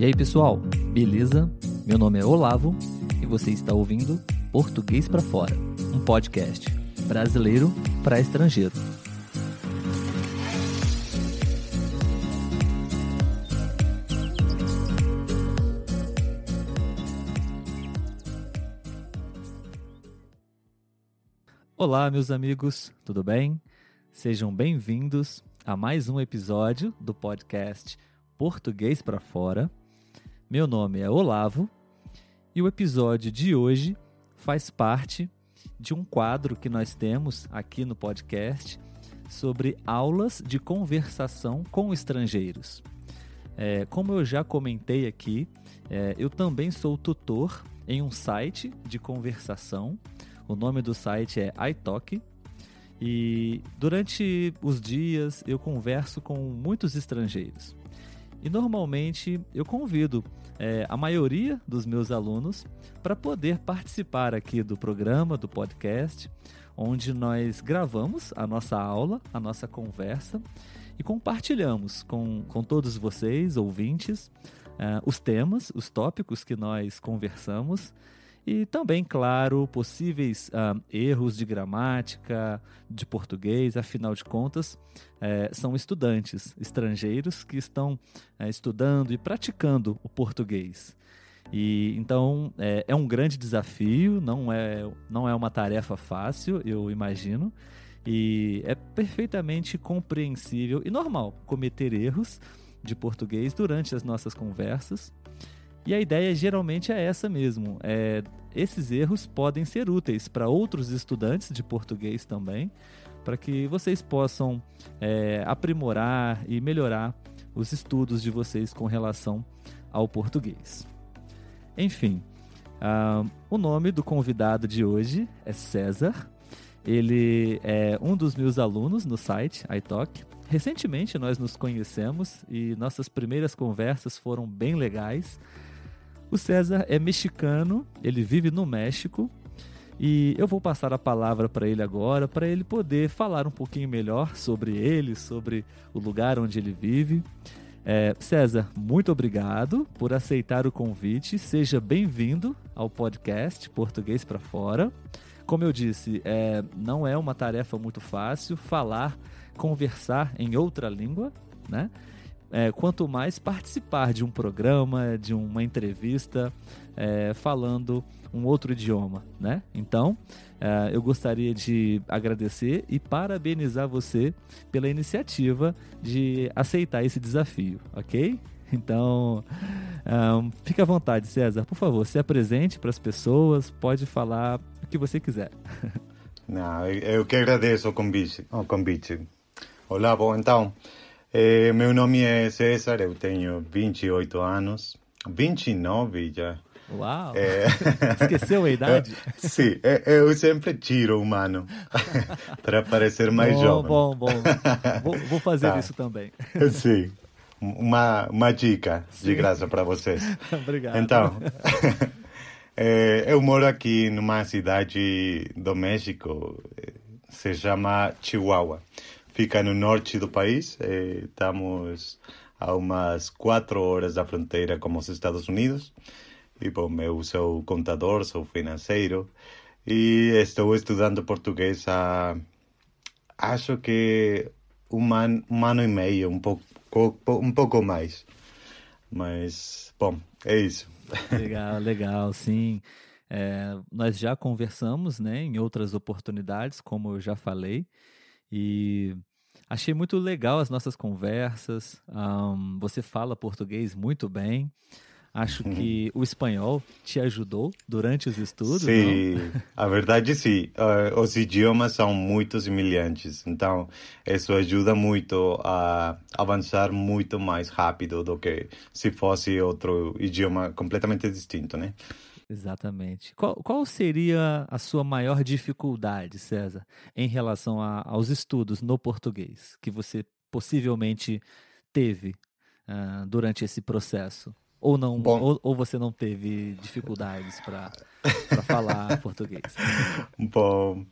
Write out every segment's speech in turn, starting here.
E aí, pessoal, beleza? Meu nome é Olavo e você está ouvindo Português para Fora, um podcast brasileiro para estrangeiro. Olá, meus amigos, tudo bem? Sejam bem-vindos a mais um episódio do podcast Português para Fora. Meu nome é Olavo e o episódio de hoje faz parte de um quadro que nós temos aqui no podcast sobre aulas de conversação com estrangeiros. É, como eu já comentei aqui, é, eu também sou tutor em um site de conversação. O nome do site é iTalk. E durante os dias eu converso com muitos estrangeiros. E normalmente eu convido é, a maioria dos meus alunos para poder participar aqui do programa, do podcast, onde nós gravamos a nossa aula, a nossa conversa e compartilhamos com, com todos vocês, ouvintes, uh, os temas, os tópicos que nós conversamos e também, claro, possíveis uh, erros de gramática, de português, afinal de contas, uh, são estudantes estrangeiros que estão uh, estudando e praticando o português. E então é, é, um grande desafio, não é, não é uma tarefa fácil, eu imagino, e é perfeitamente compreensível e normal cometer erros de português durante as nossas conversas. E a ideia geralmente é essa mesmo. É, esses erros podem ser úteis para outros estudantes de português também, para que vocês possam é, aprimorar e melhorar os estudos de vocês com relação ao português. Enfim, uh, o nome do convidado de hoje é César. Ele é um dos meus alunos no site iTalk. Recentemente nós nos conhecemos e nossas primeiras conversas foram bem legais. O César é mexicano, ele vive no México e eu vou passar a palavra para ele agora, para ele poder falar um pouquinho melhor sobre ele, sobre o lugar onde ele vive. É, César, muito obrigado por aceitar o convite. Seja bem-vindo ao podcast Português para Fora. Como eu disse, é, não é uma tarefa muito fácil falar, conversar em outra língua, né? É, quanto mais participar de um programa, de uma entrevista, é, falando um outro idioma, né? Então, é, eu gostaria de agradecer e parabenizar você pela iniciativa de aceitar esse desafio, ok? Então, um, fique à vontade, César. Por favor, se apresente para as pessoas, pode falar o que você quiser. Não, eu que agradeço o convite. O convite. Olá, bom, então, é, meu nome é César, eu tenho 28 anos, 29 já. Uau! É... Esqueceu a idade? Sim, é, eu sempre tiro o mano para parecer mais bom, jovem. Bom, bom, vou, vou fazer tá. isso também. Sim, uma, uma dica Sim. de graça para vocês. Obrigado. Então, é, eu moro aqui numa cidade do México, se chama Chihuahua fica no norte do país. Eh, estamos a umas quatro horas da fronteira com os Estados Unidos. E, bom, eu sou contador, sou financeiro e estou estudando português há, acho que um ano, um ano e meio, um pouco, um pouco mais. Mas, bom, é isso. Legal, legal, sim. É, nós já conversamos né, em outras oportunidades, como eu já falei, e achei muito legal as nossas conversas. Um, você fala português muito bem. Acho que o espanhol te ajudou durante os estudos. Sim, não? a verdade sim. Uh, os idiomas são muito semelhantes, então isso ajuda muito a avançar muito mais rápido do que se fosse outro idioma completamente distinto, né? Exatamente. Qual, qual seria a sua maior dificuldade, César, em relação a, aos estudos no português que você possivelmente teve uh, durante esse processo? Ou não, ou, ou, você não teve dificuldades para falar português? Bom,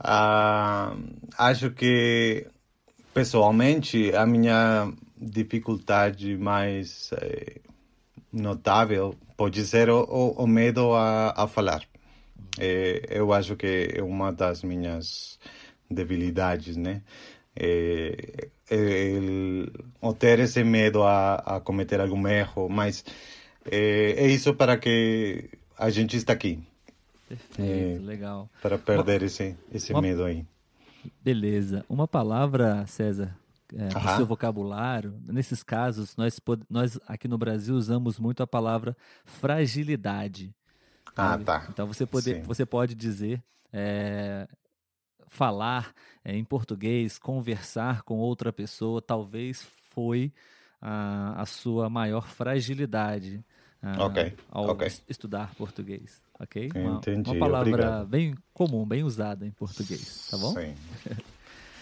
uh, acho que pessoalmente a minha dificuldade mais eh, notável pode ser o, o, o medo a, a falar. É, eu acho que é uma das minhas debilidades, né? É, é, o ter esse medo a, a cometer algum erro, mas é, é isso para que a gente está aqui. Perfeito, legal. Para perder uma, esse, esse uma, medo aí. Beleza. Uma palavra, César, é, no seu vocabulário, nesses casos, nós, nós aqui no Brasil usamos muito a palavra fragilidade. Ah, sabe? tá. Então você pode, você pode dizer, é, falar é, em português, conversar com outra pessoa, talvez foi a, a sua maior fragilidade okay. ao okay. estudar português. Ok? Uma, Entendi. uma palavra Obrigado. bem comum, bem usada em português, tá bom? Sim.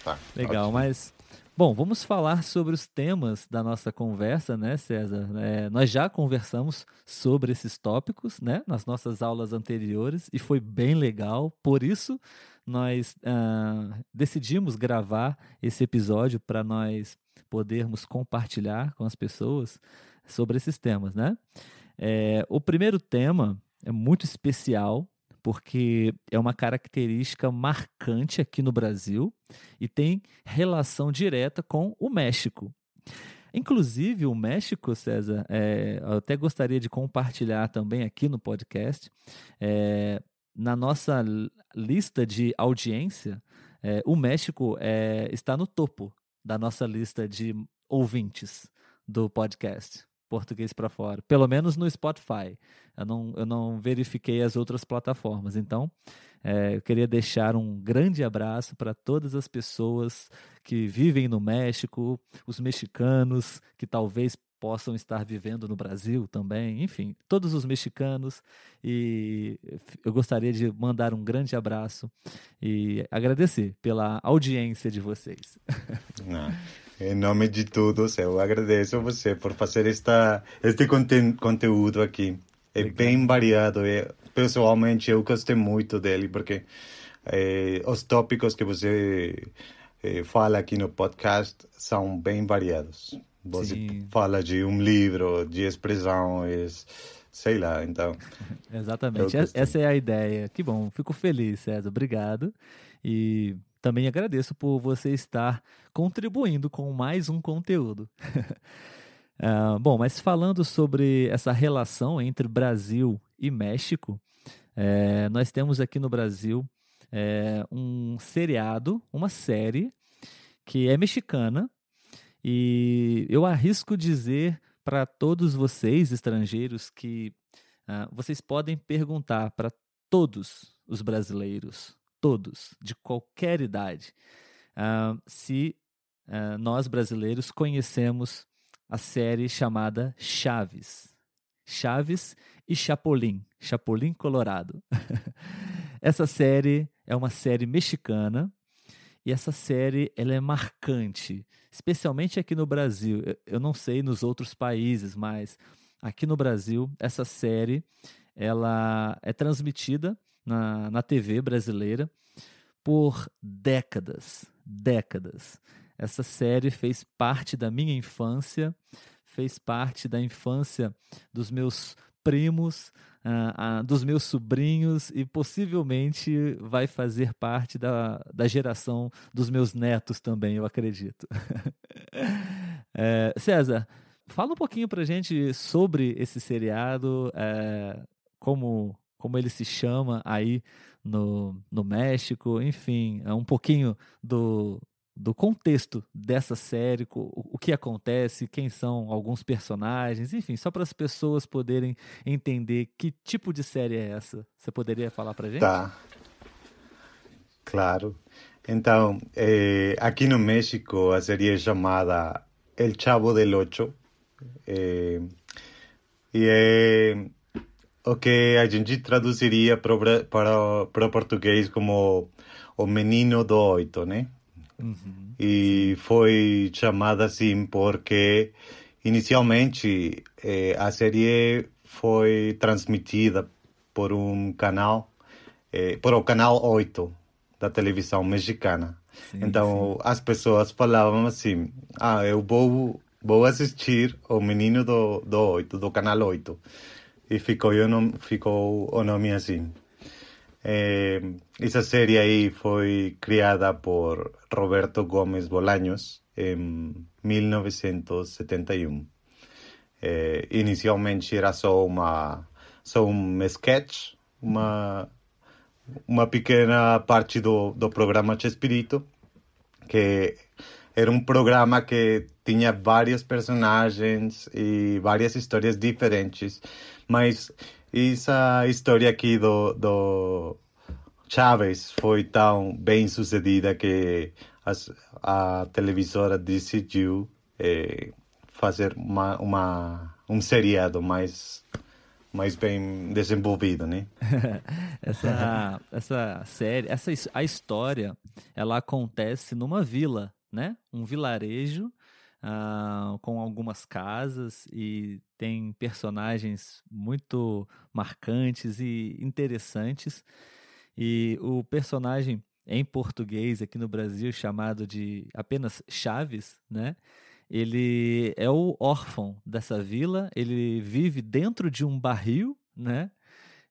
Tá, Legal, ótimo. mas Bom, vamos falar sobre os temas da nossa conversa, né, César? É, nós já conversamos sobre esses tópicos, né, nas nossas aulas anteriores e foi bem legal. Por isso, nós uh, decidimos gravar esse episódio para nós podermos compartilhar com as pessoas sobre esses temas, né? É, o primeiro tema é muito especial porque é uma característica marcante aqui no Brasil e tem relação direta com o México. Inclusive, o México, César, é, eu até gostaria de compartilhar também aqui no podcast, é, na nossa lista de audiência, é, o México é, está no topo da nossa lista de ouvintes do podcast português para fora, pelo menos no Spotify. Eu não, eu não verifiquei as outras plataformas. Então, é, eu queria deixar um grande abraço para todas as pessoas que vivem no México, os mexicanos que talvez possam estar vivendo no Brasil também, enfim, todos os mexicanos. E eu gostaria de mandar um grande abraço e agradecer pela audiência de vocês. Não. Em nome de todos, eu agradeço você por fazer esta, este conte conteúdo aqui. É Legal. bem variado. e pessoalmente, eu gostei muito dele, porque é, os tópicos que você é, fala aqui no podcast são bem variados. Você Sim. fala de um livro, de expressões, sei lá, então. Exatamente, essa é a ideia. Que bom, fico feliz, César. Obrigado. E também agradeço por você estar contribuindo com mais um conteúdo. uh, bom, mas falando sobre essa relação entre Brasil e México, é, nós temos aqui no Brasil é, um seriado, uma série que é mexicana e eu arrisco dizer para todos vocês estrangeiros que uh, vocês podem perguntar para todos os brasileiros todos, de qualquer idade, uh, se uh, nós brasileiros conhecemos a série chamada Chaves. Chaves e Chapolin, Chapolin Colorado. essa série é uma série mexicana e essa série ela é marcante, especialmente aqui no Brasil. Eu não sei nos outros países, mas aqui no Brasil essa série ela é transmitida na, na TV brasileira por décadas. Décadas. Essa série fez parte da minha infância, fez parte da infância dos meus primos, uh, uh, dos meus sobrinhos e possivelmente vai fazer parte da, da geração dos meus netos também, eu acredito. é, César, fala um pouquinho pra gente sobre esse seriado, é, como como ele se chama aí no, no México, enfim, é um pouquinho do, do contexto dessa série, o, que acontece, quem são alguns personagens, enfim, só para as pessoas poderem entender que tipo de série é essa. Você poderia falar para gente? Tá. Claro. Então, eh, aqui no México a série é chamada El Chavo del Ocho. Eh, e é o que a gente traduziria para, para, para português como o menino do oito, né? Uhum. E foi chamada assim porque inicialmente eh, a série foi transmitida por um canal, eh, por o canal 8 da televisão mexicana. Sim, então sim. as pessoas falavam assim: ah, eu vou vou assistir O Menino do, do 8, do Canal 8. E ficou, ficou o nome assim. É, essa série aí foi criada por Roberto Gomes Bolaños em 1971. É, inicialmente era só uma só um sketch, uma uma pequena parte do, do programa Chespirito, que era um programa que tinha vários personagens e várias histórias diferentes, mas essa história aqui do, do Chaves foi tão bem sucedida que as, a televisora decidiu eh, fazer uma, uma, um seriado mais mais bem desenvolvido, né? essa, essa série, essa a história, ela acontece numa vila, né? Um vilarejo uh, com algumas casas e tem personagens muito marcantes e interessantes. E o personagem em português aqui no Brasil chamado de apenas Chaves, né? Ele é o órfão dessa vila, ele vive dentro de um barril, né?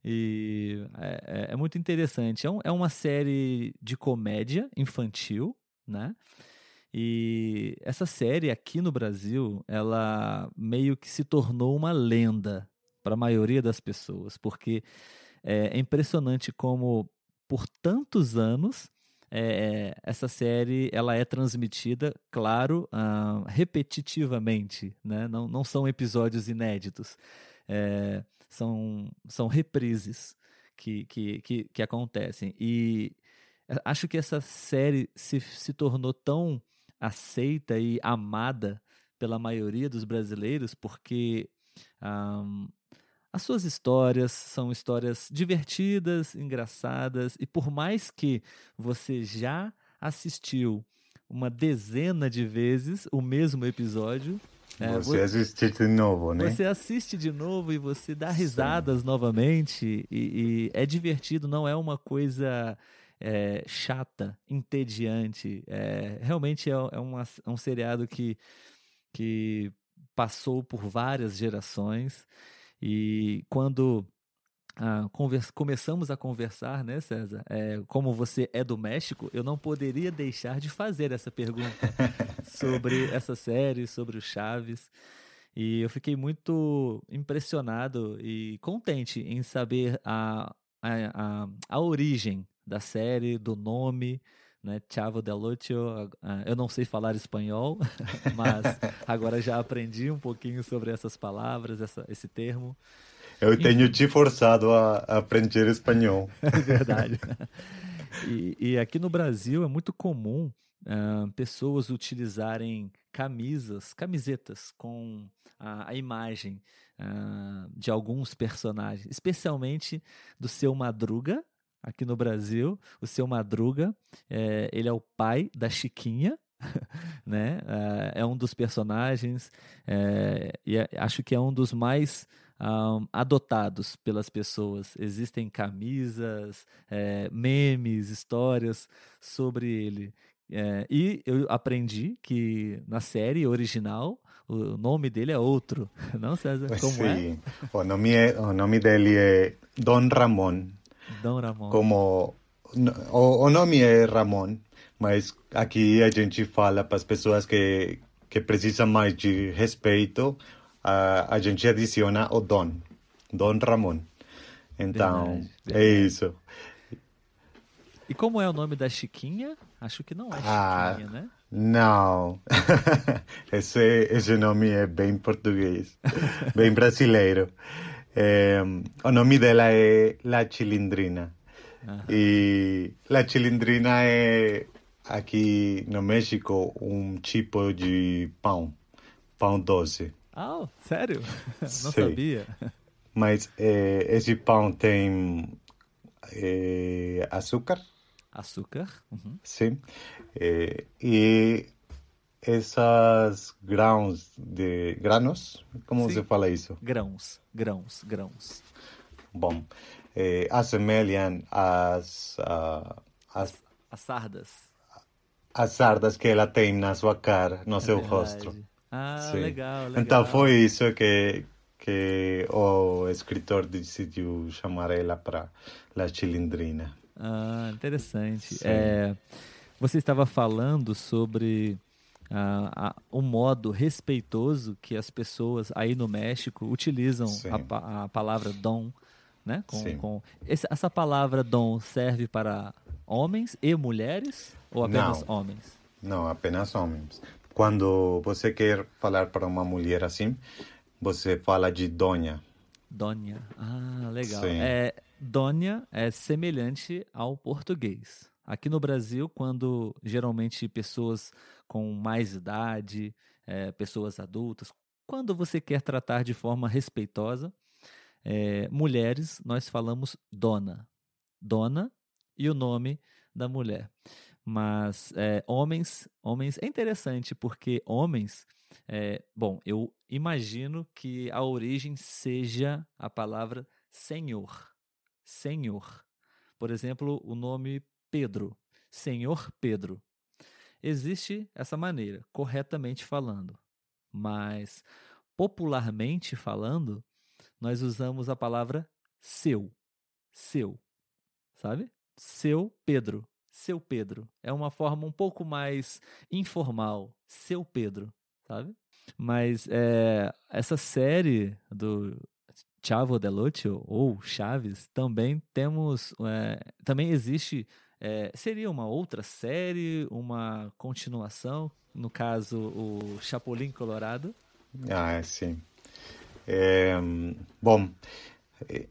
E é, é, é muito interessante. É, um, é uma série de comédia infantil, né? E essa série aqui no Brasil, ela meio que se tornou uma lenda para a maioria das pessoas, porque é impressionante como por tantos anos é, essa série ela é transmitida, claro, uh, repetitivamente, né? não, não são episódios inéditos, é, são, são reprises que, que, que, que, acontecem. E acho que essa série se, se tornou tão aceita e amada pela maioria dos brasileiros porque um, as suas histórias são histórias divertidas, engraçadas, e por mais que você já assistiu uma dezena de vezes o mesmo episódio. É, você assiste de novo, né? Você assiste de novo e você dá risadas Sim. novamente, e, e, é divertido, não é uma coisa é, chata, entediante. É, realmente é, é, uma, é um seriado que, que passou por várias gerações. E quando ah, começamos a conversar, né, César? É, como você é do México, eu não poderia deixar de fazer essa pergunta sobre essa série, sobre o Chaves. E eu fiquei muito impressionado e contente em saber a, a, a, a origem da série, do nome, né? Chavo del Ocho. Eu não sei falar espanhol, mas agora já aprendi um pouquinho sobre essas palavras, essa, esse termo. Eu Enfim. tenho te forçado a, aprender espanhol. É verdade. E, e, aqui no Brasil é muito comum uh, pessoas utilizarem camisas, camisetas com a, a imagem uh, de alguns personagens, especialmente do seu Madruga, aqui no Brasil, o seu Madruga, é, ele é o pai da Chiquinha, né? É, é um dos personagens é, e acho que é um dos mais um, adotados pelas pessoas. Existem camisas, é, memes, histórias sobre ele. É, e eu aprendi que na série original o nome dele é outro, não César? Como Sim. é? O nome, é, o nome dele é Don Ramon. Dom Ramon. Como o, o nome é Ramon, mas aqui a gente fala para as pessoas que, que precisam mais de respeito, a, a gente adiciona o Dom, Dom Ramon. Então, verdade, é verdade. é isso. E como é o nome da Chiquinha? Acho que não é ah, Chiquinha, né? Não, esse, esse nome é bem português, bem brasileiro. É, o nome dela é La Chilindrina. Uhum. E La Chilindrina é, aqui no México, um tipo de pão. Pão doce. Ah, oh, sério? Não Sim. sabia. Mas é, esse pão tem é, açúcar. Açúcar? Uhum. Sim. É, e essas grãos de granos, como Sim. se fala isso? Grãos, grãos, grãos. Bom, eh, assemelham as, uh, as as sardas. As sardas que ela tem na sua cara, no é seu verdade. rosto. Ah, Sim. legal, legal. Então foi isso que, que o escritor decidiu chamar ela para La Chilindrina. Ah, interessante. É, você estava falando sobre a- o modo respeitoso que as pessoas aí no México utilizam a, a palavra dom, né? Com, com- esse- essa palavra dom serve para homens e mulheres ou apenas Não. homens? Não, apenas homens. Quando você quer falar para uma mulher assim, você fala de dona. Dona. Ah, legal. Sim. É, dona é semelhante ao português. Aqui no Brasil, quando geralmente pessoas com mais idade, é, pessoas adultas, quando você quer tratar de forma respeitosa, é, mulheres, nós falamos dona. Dona e o nome da mulher. Mas é, homens, homens é interessante porque homens, é, bom, eu imagino que a origem seja a palavra senhor. Senhor. Por exemplo, o nome Pedro. Senhor Pedro. Existe essa maneira, corretamente falando. Mas, popularmente falando, nós usamos a palavra seu. Seu. Sabe? Seu Pedro. Seu Pedro. É uma forma um pouco mais informal. Seu Pedro. Sabe? Mas é, essa série do Chavo del Ocho, ou Chaves, também temos. é, também existe. É, seria uma outra série, uma continuação, no caso, o Chapolin Colorado. Ah, sim. É, bom, eh,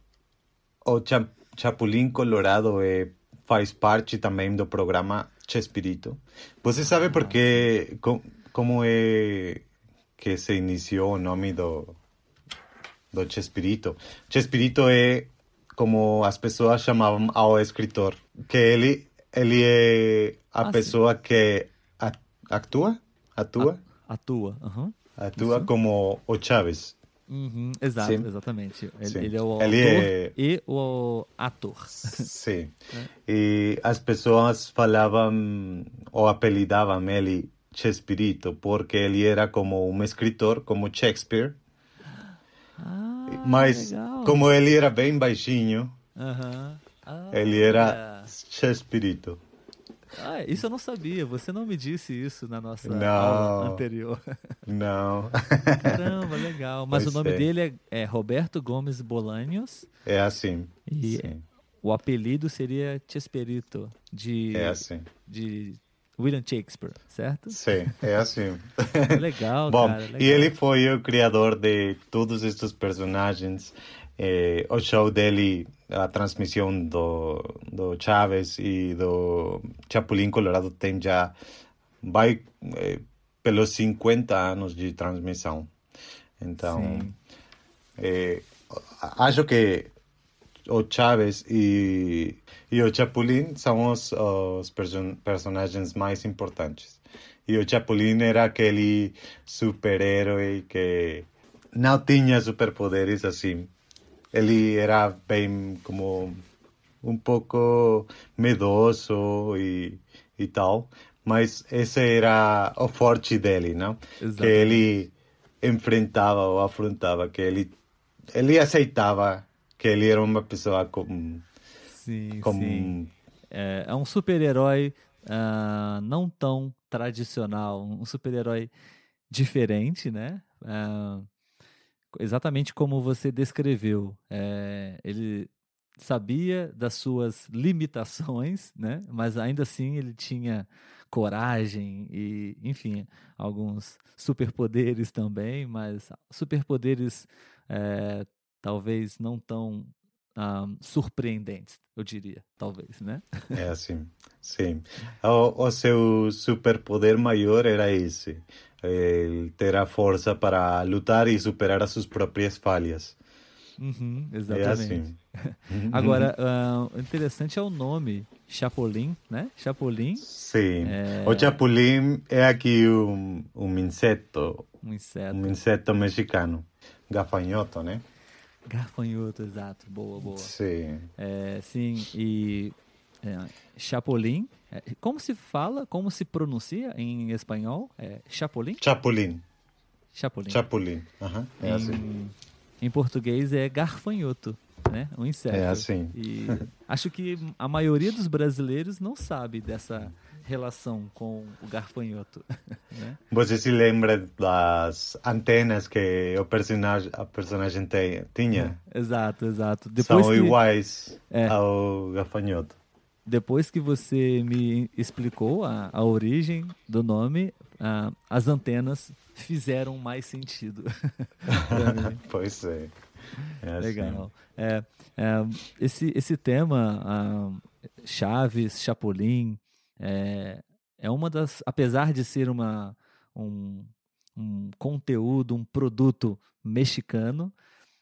o Cha- Chapulín Colorado é, faz parte também do programa Chespirito. Você sabe por que, com- como é que se iniciou o nome do, do Chespirito? Chespirito é como as pessoas chamavam ao escritor, que ele, ele é a Ah, sim. pessoa que atua, atua, Atua. aham. atua Isso. como o Chaves. Uhum, exato, Sim. exatamente. Ele, Sim. ele é o Ele é- e o ator. Sim. Né? E as pessoas falavam ou apelidavam ele Chespirito porque ele era como um escritor, como Shakespeare. Ah, Mas legal. como ele era bem baixinho, Aham. Ah, ele era. Chespirito. Ah, isso eu não sabia. Você não me disse isso na nossa Não. aula anterior. Não. Caramba, legal. Mas Pois o nome é. dele é, é Roberto Gomes Bolanhos É assim. e Sim. o apelido seria Chespirito, de, É assim. de William Shakespeare, certo? Sim, é assim. Legal, Bom, cara. Legal. e ele foi o criador de todos estes personagens. Eh, o show dele, a transmissão do, do Chaves e do Chapulín Colorado tem já vai eh, pelos 50 anos de transmissão. Então, eh, acho que o Chaves e, e o Chapulín são os, os person- personagens mais importantes. E o Chapulín era aquele super-herói que não tinha superpoderes assim. Ele era bem como um pouco medoso e, e tal. Mas esse era o forte dele, não? Que Exatamente. ele enfrentava ou afrontava, que ele, ele aceitava que ele era uma pessoa com... Sim, com sim. É, é um super-herói ah, não tão tradicional, um super-herói diferente, né? Ah, exatamente como você descreveu. É, ele sabia das suas limitações, né? Mas ainda assim ele tinha coragem e, enfim, alguns superpoderes também, mas superpoderes é, talvez não tão ah, surpreendentes, eu diria, talvez, né? É assim, sim. O, o seu superpoder maior era esse. Ele ter a força para lutar e superar as suas próprias falhas. Uhum, É exatamente. assim. Agora, o interessante é o nome, Chapolin, né? Chapolin, Sim. É. O Chapulín é aqui um, um inseto, um inseto. um inseto mexicano. Gafanhoto, né? Garfanhoto, exato. Boa, boa. Sim. É, sim, e é, Chapolin, é, como se fala, como se pronuncia em espanhol? É Chapolin? Chapolin. Chapolin, uhum, é em, assim. Em português é garfanhoto, né? Um inseto. É assim. E acho que a maioria dos brasileiros não sabe dessa relação com o garfanhoto. Né? Você se lembra das antenas que o personagem, a personagem tinha? Exato, exato. Depois São que, iguais é, ao garfanhoto. Depois que você me explicou a, a origem do nome, uh, as antenas fizeram mais sentido. pois é. é assim. Legal. É, é, esse, esse tema, Chaves, Chapolin, é, é uma das. Apesar de ser uma, um, um conteúdo, um produto mexicano,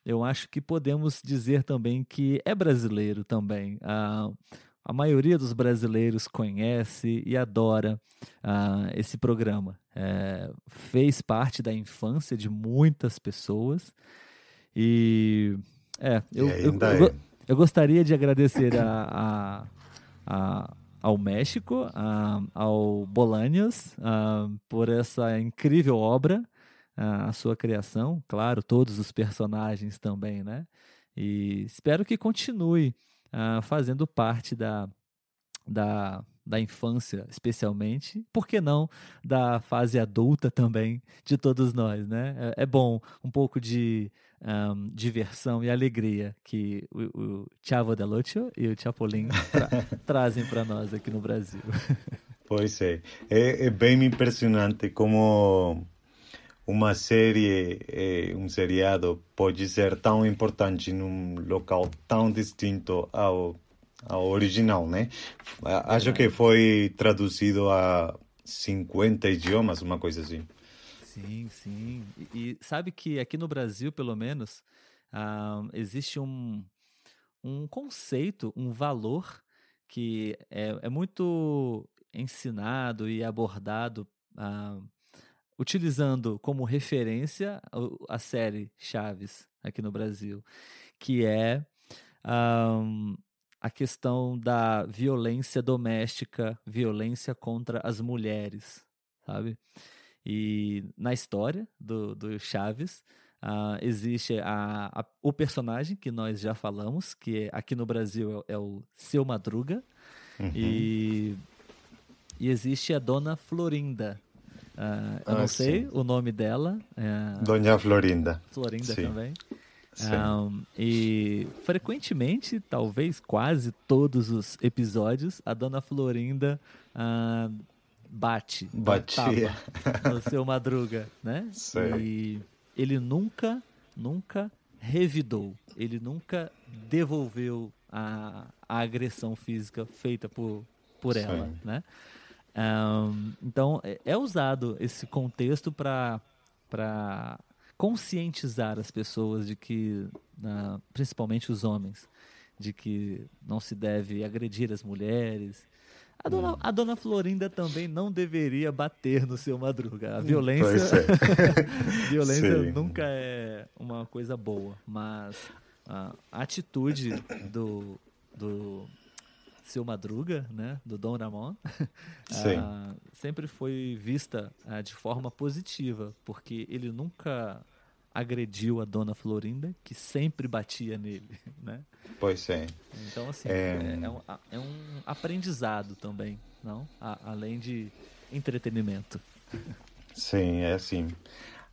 eu acho que podemos dizer também que é brasileiro também. A, a maioria dos brasileiros conhece e adora uh, esse programa. É, fez parte da infância de muitas pessoas e é, eu, eu, eu, eu, eu, gostaria de agradecer a, a, a ao México, uh, ao Bolanias, uh, por essa incrível obra, a sua criação, claro, todos os personagens também, né? E espero que continue fazendo parte da, da, da infância, especialmente, por que não da fase adulta também de todos nós, né? É, é bom um pouco de um, diversão e alegria que o, o Chavo e o Chapolin tra trazem para nós aqui no Brasil. Pois é. é, é bem impressionante como uma série, é, um seriado pode ser tão importante num local tão distinto ao, ao original, né? Acho que foi traduzido a 50 idiomas, uma coisa assim. Sim, sim. E, e sabe que aqui no Brasil, pelo menos, uh, existe um, um conceito, um valor que é, é muito ensinado e abordado uh, utilizando como referência a, a, série Chaves aqui no Brasil, que é um, a questão da violência doméstica, violência contra as mulheres, sabe? E na história do, do Chaves, uh, existe a, a, o personagem que nós já falamos, que aqui no Brasil é, é o Seu Madruga, uhum. e, e existe a Dona Florinda. Uh, eu ah, não sei sim. o nome dela. Uh, Dona Florinda. Florinda sim. também. Um, e frequentemente, talvez quase todos os episódios, a Dona Florinda uh, bate, batia no seu Madruga, né? Sei. E ele nunca, nunca revidou, ele nunca devolveu a, a agressão física feita por, por ela, né? Um, então é, é usado esse contexto para para conscientizar as pessoas de que, uh, principalmente os homens, de que não se deve agredir as mulheres, a dona, a dona Florinda também não deveria bater no seu Madruga. A violência, é. violência nunca é uma coisa boa, mas a atitude do, do seu Madruga, né, do Dom Ramon, uh, sempre foi vista uh, de forma positiva, porque ele nunca agrediu a dona Florinda, que sempre batia nele, né? Pois é. Então, assim, é, é, é, um, é um, aprendizado também, não? A, além de entretenimento. Sim, é assim.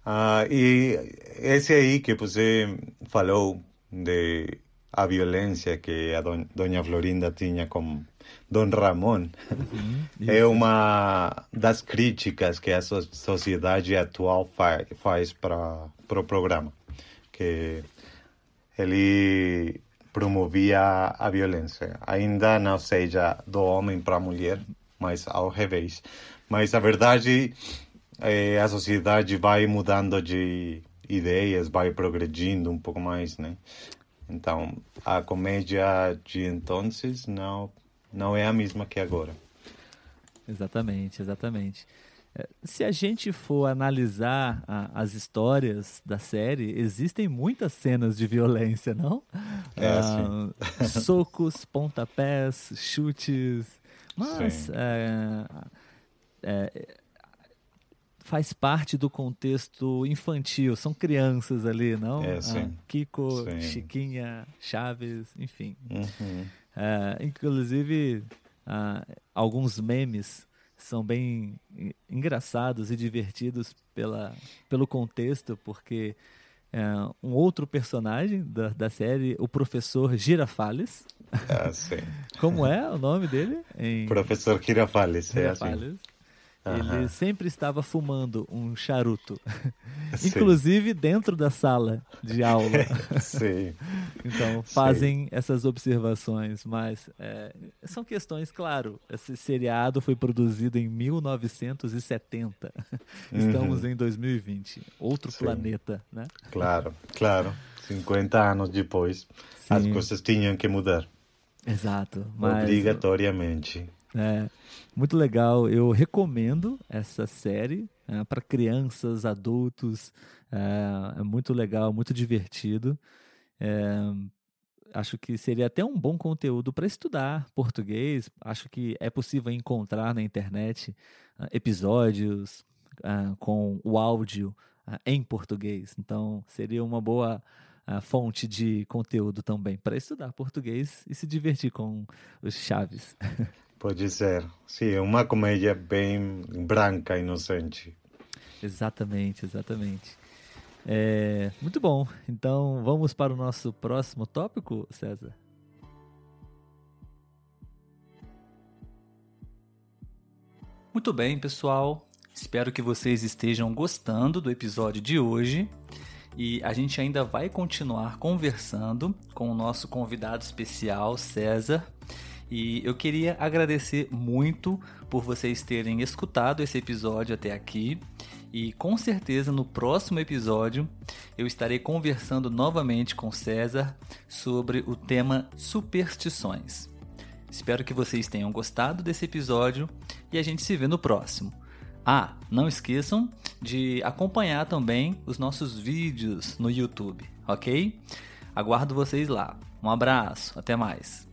Ah, e esse aí que você falou de a violência que a don, Dona Florinda tinha com Dom Ramon uhum, é uma das críticas que a sociedade atual faz, faz para o pro programa, que ele promovia a violência, ainda não seja do homem para a mulher, mas ao revés. Mas a verdade é a sociedade vai mudando de ideias, vai progredindo um pouco mais, né? Então, a comédia de então não, não é a mesma que agora. Exatamente, exatamente. Se a gente for analisar a, as histórias da série, existem muitas cenas de violência, não? É, ah, socos, pontapés, chutes. Mas é, é, faz parte do contexto infantil, são crianças ali, não? É. Ah, Kiko, Sim. Chiquinha, Chaves, enfim. Uhum. É, inclusive, ah, alguns memes são bem en- engraçados e divertidos pela, pelo contexto, porque é, um outro personagem da, da série, o professor Girafales, Ah, sim. como é o nome dele? Em Professor Girafales, é assim. Ele sempre estava fumando um charuto, Sim. inclusive dentro da sala de aula. Sim. Então fazem essas observações, mas é, são questões, claro. Esse seriado foi produzido em 1970. Estamos em 2020, outro Uhum. Sim. planeta, né? Claro, claro. 50 anos depois, as Sim. coisas tinham que mudar. Exato. Mas, Obrigatoriamente. É, muito legal. Eu recomendo essa série para crianças, adultos. É, é muito legal, muito divertido. É, acho que seria até um bom conteúdo para estudar português. Acho que é possível encontrar na internet ah, episódios ah, com o áudio ah, em português. Então, seria uma boa fonte de conteúdo também para estudar português e se divertir com os chaves. Pode ser. Sim, é uma comédia bem branca, inocente. Exatamente, exatamente. É, muito bom. Então, vamos para o nosso próximo tópico, César? Muito bem, pessoal. Espero que vocês estejam gostando do episódio de hoje. E a gente ainda vai continuar conversando com o nosso convidado especial, César. E eu queria agradecer muito por vocês terem escutado esse episódio até aqui. E com certeza no próximo episódio eu estarei conversando novamente com César sobre o tema superstições. Espero que vocês tenham gostado desse episódio e a gente se vê no próximo. Ah, não esqueçam de acompanhar também os nossos vídeos no YouTube, ok? Aguardo vocês lá. Um abraço, até mais.